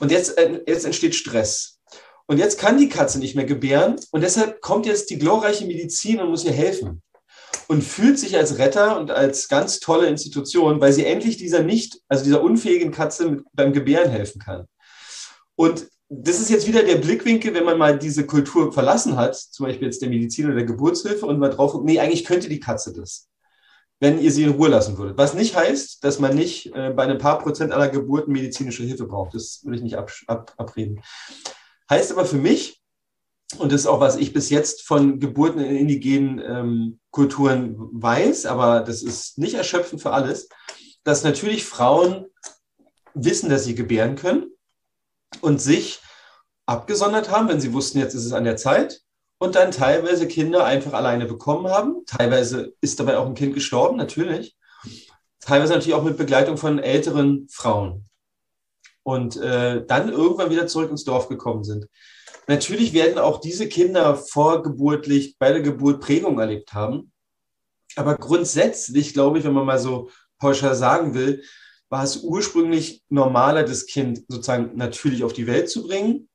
Und jetzt, äh, jetzt entsteht Stress. Und jetzt kann die Katze nicht mehr gebären und deshalb kommt jetzt die glorreiche Medizin und muss ihr helfen. Und fühlt sich als Retter und als ganz tolle Institution, weil sie endlich dieser nicht, also dieser unfähigen Katze mit, beim Gebären helfen kann. Und das ist jetzt wieder der Blickwinkel, wenn man mal diese Kultur verlassen hat, zum Beispiel jetzt der Medizin oder der Geburtshilfe und mal drauf, nee, eigentlich könnte die Katze das, wenn ihr sie in Ruhe lassen würdet. Was nicht heißt, dass man nicht äh, bei einem paar Prozent aller Geburten medizinische Hilfe braucht. Das will ich nicht ab, ab, abreden. Heißt aber für mich, und das ist auch, was ich bis jetzt von Geburten in indigenen ähm, Kulturen weiß, aber das ist nicht erschöpfend für alles, dass natürlich Frauen wissen, dass sie gebären können und sich abgesondert haben, wenn sie wussten, jetzt ist es an der Zeit und dann teilweise Kinder einfach alleine bekommen haben. Teilweise ist dabei auch ein Kind gestorben, natürlich. Teilweise natürlich auch mit Begleitung von älteren Frauen. Und äh, dann irgendwann wieder zurück ins Dorf gekommen sind. Natürlich werden auch diese Kinder vorgeburtlich bei der Geburt Prägung erlebt haben. Aber grundsätzlich, glaube ich, wenn man mal so pauschal sagen will, war es ursprünglich normaler, das Kind sozusagen natürlich auf die Welt zu bringen,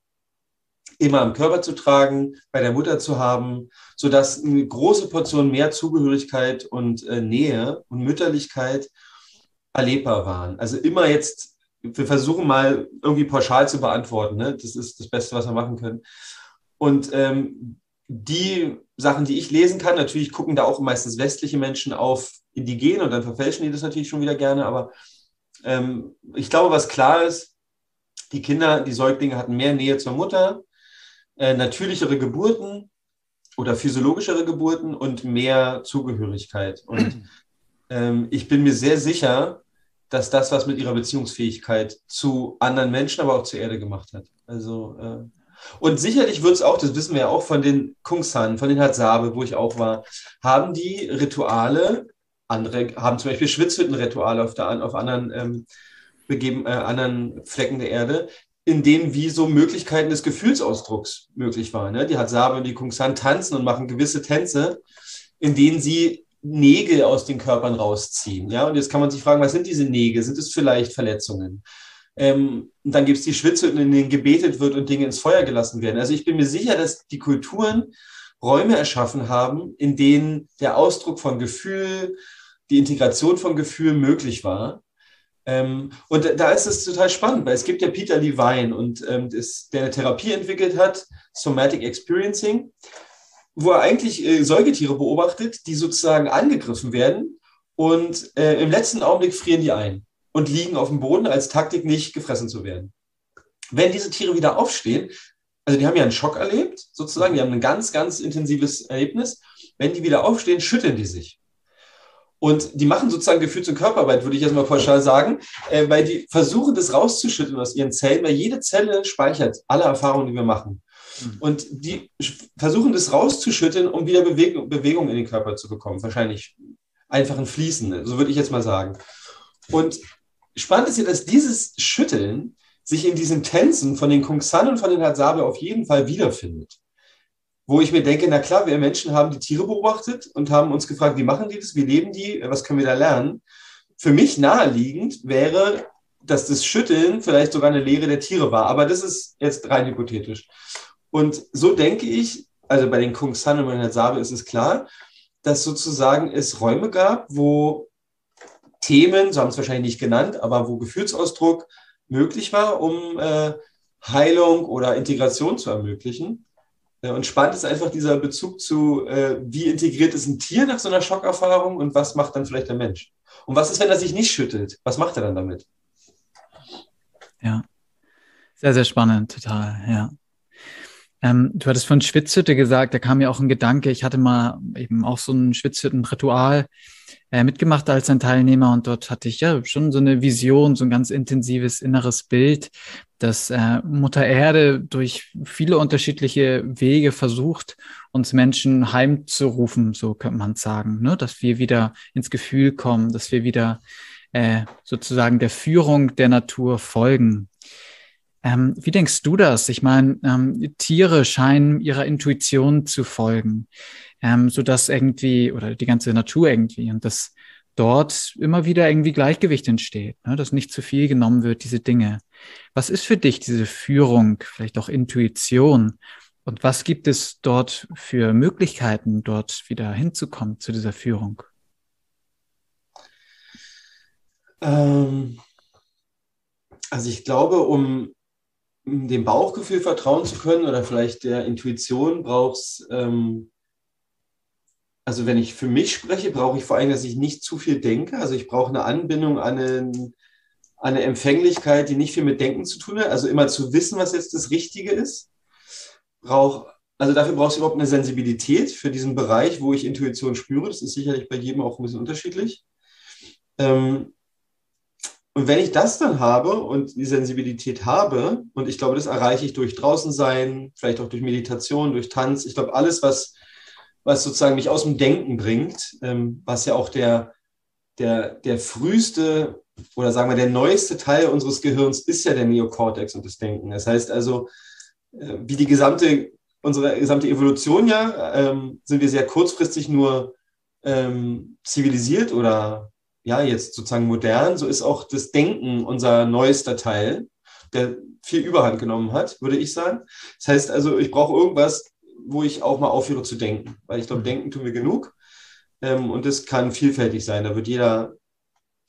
immer am Körper zu tragen, bei der Mutter zu haben, sodass eine große Portion mehr Zugehörigkeit und äh, Nähe und Mütterlichkeit erlebbar waren. Also immer jetzt, wir versuchen mal irgendwie pauschal zu beantworten. Ne? Das ist das Beste, was wir machen können. Und ähm, die Sachen, die ich lesen kann, natürlich gucken da auch meistens westliche Menschen auf Indigene und dann verfälschen die das natürlich schon wieder gerne, aber ähm, ich glaube, was klar ist, die Kinder, die Säuglinge hatten mehr Nähe zur Mutter, äh, natürlichere Geburten oder physiologischere Geburten und mehr Zugehörigkeit. Und ähm, ich bin mir sehr sicher, dass das was mit ihrer Beziehungsfähigkeit zu anderen Menschen, aber auch zur Erde gemacht hat. Also äh, und sicherlich wird es auch, das wissen wir ja auch von den Kungsan, von den Hatsabe, wo ich auch war, haben die Rituale andere haben zum Beispiel Schwitzhüttenrituale auf, der, auf anderen, ähm, begeben, äh, anderen Flecken der Erde, in denen wie so Möglichkeiten des Gefühlsausdrucks möglich waren. Ne? Die hat Sabe und die Kungsan tanzen und machen gewisse Tänze, in denen sie Nägel aus den Körpern rausziehen. Ja? Und jetzt kann man sich fragen, was sind diese Nägel? Sind es vielleicht Verletzungen? Ähm, und dann gibt es die Schwitzhütten, in denen gebetet wird und Dinge ins Feuer gelassen werden. Also ich bin mir sicher, dass die Kulturen Räume erschaffen haben, in denen der Ausdruck von Gefühl, die Integration von Gefühlen möglich war. Ähm, und da ist es total spannend, weil es gibt ja Peter Levine und ähm, das, der eine Therapie entwickelt hat, Somatic Experiencing, wo er eigentlich äh, Säugetiere beobachtet, die sozusagen angegriffen werden und äh, im letzten Augenblick frieren die ein und liegen auf dem Boden als Taktik, nicht gefressen zu werden. Wenn diese Tiere wieder aufstehen, also die haben ja einen Schock erlebt, sozusagen, die haben ein ganz, ganz intensives Erlebnis. Wenn die wieder aufstehen, schütteln die sich. Und die machen sozusagen Gefühls- und Körperarbeit, würde ich jetzt mal pauschal sagen, äh, weil die versuchen, das rauszuschütteln aus ihren Zellen, weil jede Zelle speichert alle Erfahrungen, die wir machen. Mhm. Und die versuchen, das rauszuschütteln, um wieder Bewegung, Bewegung in den Körper zu bekommen. Wahrscheinlich einfach ein Fließen, so würde ich jetzt mal sagen. Und spannend ist ja, dass dieses Schütteln sich in diesen Tänzen von den Kung San und von den Hadzabe auf jeden Fall wiederfindet. Wo ich mir denke, na klar, wir Menschen haben die Tiere beobachtet und haben uns gefragt, wie machen die das, wie leben die, was können wir da lernen? Für mich naheliegend wäre, dass das Schütteln vielleicht sogar eine Lehre der Tiere war. Aber das ist jetzt rein hypothetisch. Und so denke ich, also bei den Kung San und bei den Hadzabe ist es klar, dass sozusagen es Räume gab, wo Themen, so haben es wahrscheinlich nicht genannt, aber wo Gefühlsausdruck möglich war, um äh, Heilung oder Integration zu ermöglichen. Äh, und spannend ist einfach dieser Bezug zu, äh, wie integriert ist ein Tier nach so einer Schockerfahrung und was macht dann vielleicht der Mensch? Und was ist, wenn er sich nicht schüttelt? Was macht er dann damit? Ja, sehr, sehr spannend, total, ja. Ähm, du hattest von Schwitzhütte gesagt, da kam mir auch ein Gedanke. Ich hatte mal eben auch so ein Schwitzhütten-Ritual äh, mitgemacht als ein Teilnehmer und dort hatte ich ja schon so eine Vision, so ein ganz intensives inneres Bild, dass äh, Mutter Erde durch viele unterschiedliche Wege versucht, uns Menschen heimzurufen, so könnte man sagen, ne? dass wir wieder ins Gefühl kommen, dass wir wieder äh, sozusagen der Führung der Natur folgen. Ähm, wie denkst du das? Ich meine, ähm, Tiere scheinen ihrer Intuition zu folgen, ähm, so dass irgendwie oder die ganze Natur irgendwie und dass dort immer wieder irgendwie Gleichgewicht entsteht, ne? dass nicht zu viel genommen wird, diese Dinge. Was ist für dich diese Führung, vielleicht auch Intuition? Und was gibt es dort für Möglichkeiten, dort wieder hinzukommen zu dieser Führung? Ähm, also ich glaube, um dem Bauchgefühl vertrauen zu können oder vielleicht der Intuition brauchst, ähm, also wenn ich für mich spreche, brauche ich vor allem, dass ich nicht zu viel denke. Also ich brauche eine Anbindung an, einen, an eine Empfänglichkeit, die nicht viel mit Denken zu tun hat. Also immer zu wissen, was jetzt das Richtige ist. Brauch, also dafür brauchst du überhaupt eine Sensibilität für diesen Bereich, wo ich Intuition spüre. Das ist sicherlich bei jedem auch ein bisschen unterschiedlich. Ähm, und wenn ich das dann habe und die Sensibilität habe, und ich glaube, das erreiche ich durch draußen sein, vielleicht auch durch Meditation, durch Tanz, ich glaube, alles, was, was sozusagen mich aus dem Denken bringt, ähm, was ja auch der, der, der früheste oder sagen wir der neueste Teil unseres Gehirns ist ja der Neokortex und das Denken. Das heißt also, äh, wie die gesamte, unsere gesamte Evolution ja, ähm, sind wir sehr kurzfristig nur ähm, zivilisiert oder ja, jetzt sozusagen modern, so ist auch das Denken unser neuester Teil, der viel Überhand genommen hat, würde ich sagen. Das heißt also, ich brauche irgendwas, wo ich auch mal aufhöre zu denken, weil ich glaube, mhm. denken tun wir genug. Ähm, und das kann vielfältig sein. Da wird jeder,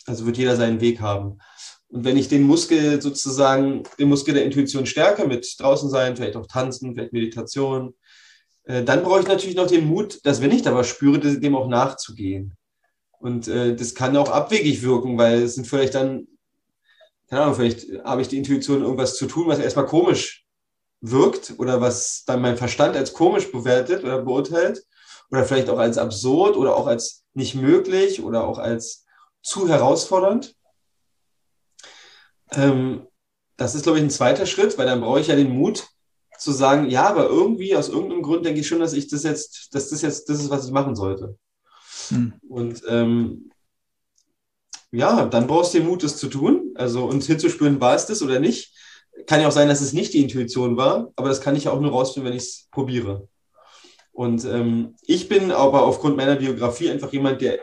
also wird jeder seinen Weg haben. Und wenn ich den Muskel sozusagen, den Muskel der Intuition stärke mit draußen sein, vielleicht auch tanzen, vielleicht Meditation, äh, dann brauche ich natürlich noch den Mut, dass wenn ich da was spüre, dem auch nachzugehen. Und äh, das kann auch abwegig wirken, weil es sind vielleicht dann, keine Ahnung, vielleicht habe ich die Intuition, irgendwas zu tun, was erstmal komisch wirkt oder was dann mein Verstand als komisch bewertet oder beurteilt oder vielleicht auch als absurd oder auch als nicht möglich oder auch als zu herausfordernd. Ähm, das ist, glaube ich, ein zweiter Schritt, weil dann brauche ich ja den Mut zu sagen, ja, aber irgendwie aus irgendeinem Grund denke ich schon, dass ich das jetzt, dass das jetzt das ist, was ich machen sollte. Hm. Und ähm, ja, dann brauchst du den Mut, das zu tun. Also und hinzuspüren, war es das oder nicht. Kann ja auch sein, dass es nicht die Intuition war, aber das kann ich ja auch nur rausfinden, wenn ich es probiere. Und ähm, ich bin aber aufgrund meiner Biografie einfach jemand, der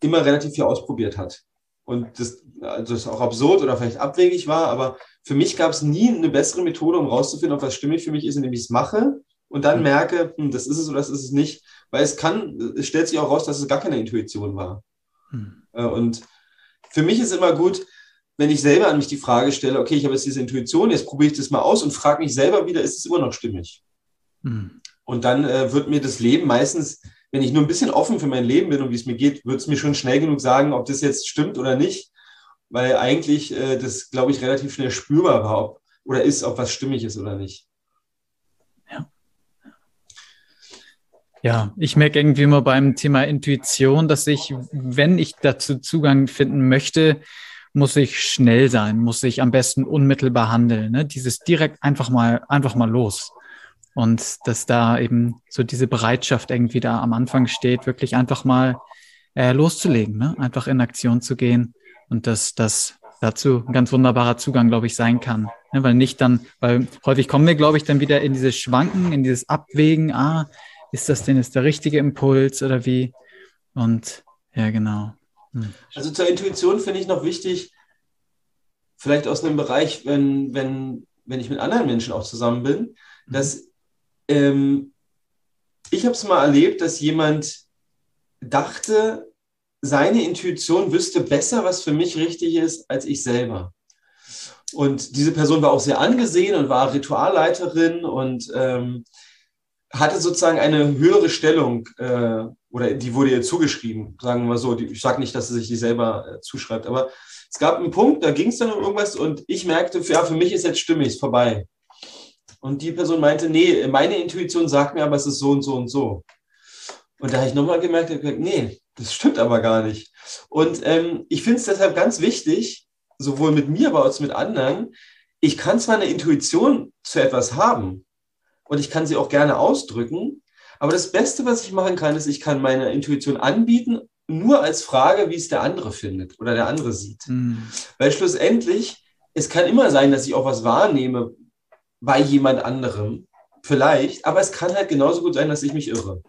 immer relativ viel ausprobiert hat. Und das, also das auch absurd oder vielleicht abwegig war, aber für mich gab es nie eine bessere Methode, um rauszufinden, ob was stimmig für mich ist, indem ich es mache und dann merke, hm, das ist es oder das ist es nicht. Weil es kann, es stellt sich auch raus, dass es gar keine Intuition war. Hm. Äh, und für mich ist immer gut, wenn ich selber an mich die Frage stelle, okay, ich habe jetzt diese Intuition, jetzt probiere ich das mal aus und frage mich selber wieder, ist es immer noch stimmig? Hm. Und dann äh, wird mir das Leben meistens, wenn ich nur ein bisschen offen für mein Leben bin und wie es mir geht, wird es mir schon schnell genug sagen, ob das jetzt stimmt oder nicht. Weil eigentlich äh, das, glaube ich, relativ schnell spürbar war ob, oder ist, ob was stimmig ist oder nicht. Ja, ich merke irgendwie immer beim Thema Intuition, dass ich, wenn ich dazu Zugang finden möchte, muss ich schnell sein, muss ich am besten unmittelbar handeln. Ne? Dieses direkt einfach mal, einfach mal los. Und dass da eben so diese Bereitschaft irgendwie da am Anfang steht, wirklich einfach mal äh, loszulegen, ne? einfach in Aktion zu gehen und dass das dazu ein ganz wunderbarer Zugang, glaube ich, sein kann. Ja, weil nicht dann, weil häufig kommen wir, glaube ich, dann wieder in dieses Schwanken, in dieses Abwägen, ah, ist das denn jetzt der richtige Impuls oder wie? Und ja, genau. Hm. Also zur Intuition finde ich noch wichtig, vielleicht aus einem Bereich, wenn, wenn, wenn ich mit anderen Menschen auch zusammen bin, mhm. dass ähm, ich habe es mal erlebt, dass jemand dachte, seine Intuition wüsste besser, was für mich richtig ist, als ich selber. Und diese Person war auch sehr angesehen und war Ritualleiterin und ähm, hatte sozusagen eine höhere Stellung äh, oder die wurde ihr zugeschrieben, sagen wir so. Die, ich sage nicht, dass sie sich die selber äh, zuschreibt, aber es gab einen Punkt, da ging es dann um irgendwas und ich merkte, ja, für mich ist jetzt stimmig, ist vorbei. Und die Person meinte, nee, meine Intuition sagt mir aber, es ist so und so und so. Und da habe ich nochmal gemerkt, nee, das stimmt aber gar nicht. Und ähm, ich finde es deshalb ganz wichtig, sowohl mit mir, aber auch mit anderen, ich kann zwar eine Intuition zu etwas haben und ich kann sie auch gerne ausdrücken, aber das Beste, was ich machen kann, ist, ich kann meine Intuition anbieten, nur als Frage, wie es der andere findet oder der andere sieht. Mhm. Weil schlussendlich, es kann immer sein, dass ich auch was wahrnehme bei jemand anderem, vielleicht, aber es kann halt genauso gut sein, dass ich mich irre.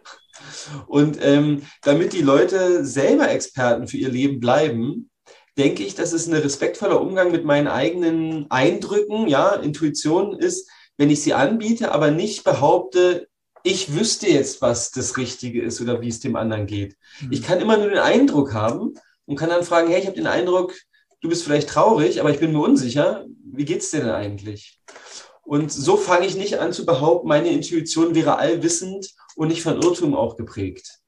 Und ähm, damit die Leute selber Experten für ihr Leben bleiben, denke ich, dass es ein respektvoller Umgang mit meinen eigenen Eindrücken, ja, Intuition ist, wenn ich sie anbiete, aber nicht behaupte, ich wüsste jetzt, was das Richtige ist oder wie es dem anderen geht. Mhm. Ich kann immer nur den Eindruck haben und kann dann fragen, hey, ich habe den Eindruck, du bist vielleicht traurig, aber ich bin mir unsicher. Wie geht es dir denn eigentlich? Und so fange ich nicht an zu behaupten, meine Intuition wäre allwissend und nicht von Irrtum auch geprägt.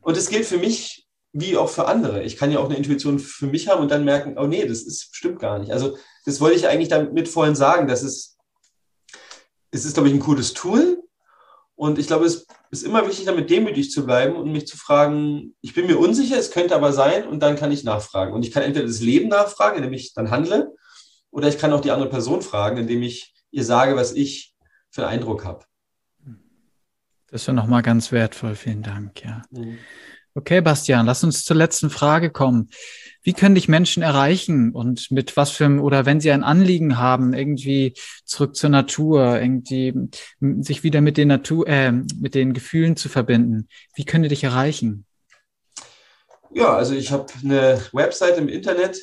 Und es gilt für mich wie auch für andere. Ich kann ja auch eine Intuition für mich haben und dann merken, oh nee, das ist, stimmt gar nicht. Also das wollte ich eigentlich damit vorhin sagen, dass es, es ist, glaube ich, ein cooles Tool. Und ich glaube, es ist immer wichtig, damit demütig zu bleiben und mich zu fragen, ich bin mir unsicher, es könnte aber sein, und dann kann ich nachfragen. Und ich kann entweder das Leben nachfragen, indem ich dann handle, oder ich kann auch die andere Person fragen, indem ich ihr sage, was ich für einen Eindruck habe. Das wäre nochmal ganz wertvoll. Vielen Dank, ja. Mhm. Okay, Bastian, lass uns zur letzten Frage kommen. Wie können dich Menschen erreichen und mit was für oder wenn sie ein Anliegen haben, irgendwie zurück zur Natur, irgendwie sich wieder mit den Natur, äh, mit den Gefühlen zu verbinden? Wie können die dich erreichen? Ja, also ich habe eine Website im Internet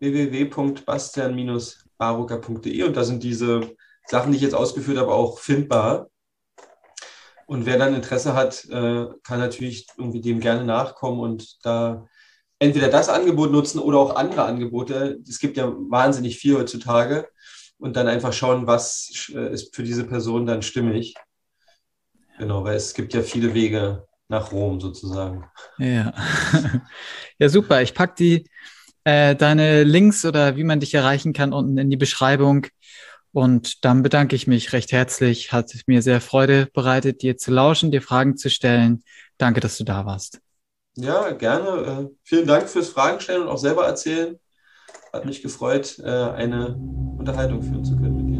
www.bastian-barucker.de und da sind diese Sachen, die ich jetzt ausgeführt habe, auch findbar. Und wer dann Interesse hat, äh, kann natürlich irgendwie dem gerne nachkommen und da entweder das Angebot nutzen oder auch andere Angebote. Es gibt ja wahnsinnig viel heutzutage und dann einfach schauen, was äh, ist für diese Person dann stimmig. Genau, weil es gibt ja viele Wege nach Rom sozusagen. Ja, ja super. Ich packe die äh, deine Links oder wie man dich erreichen kann unten in die Beschreibung. Und dann bedanke ich mich recht herzlich. Hat mir sehr Freude bereitet, dir zu lauschen, dir Fragen zu stellen. Danke, dass du da warst. Ja, gerne. Äh, vielen Dank fürs Fragen stellen und auch selber erzählen. Hat mich gefreut, äh, eine Unterhaltung führen zu können mit dir.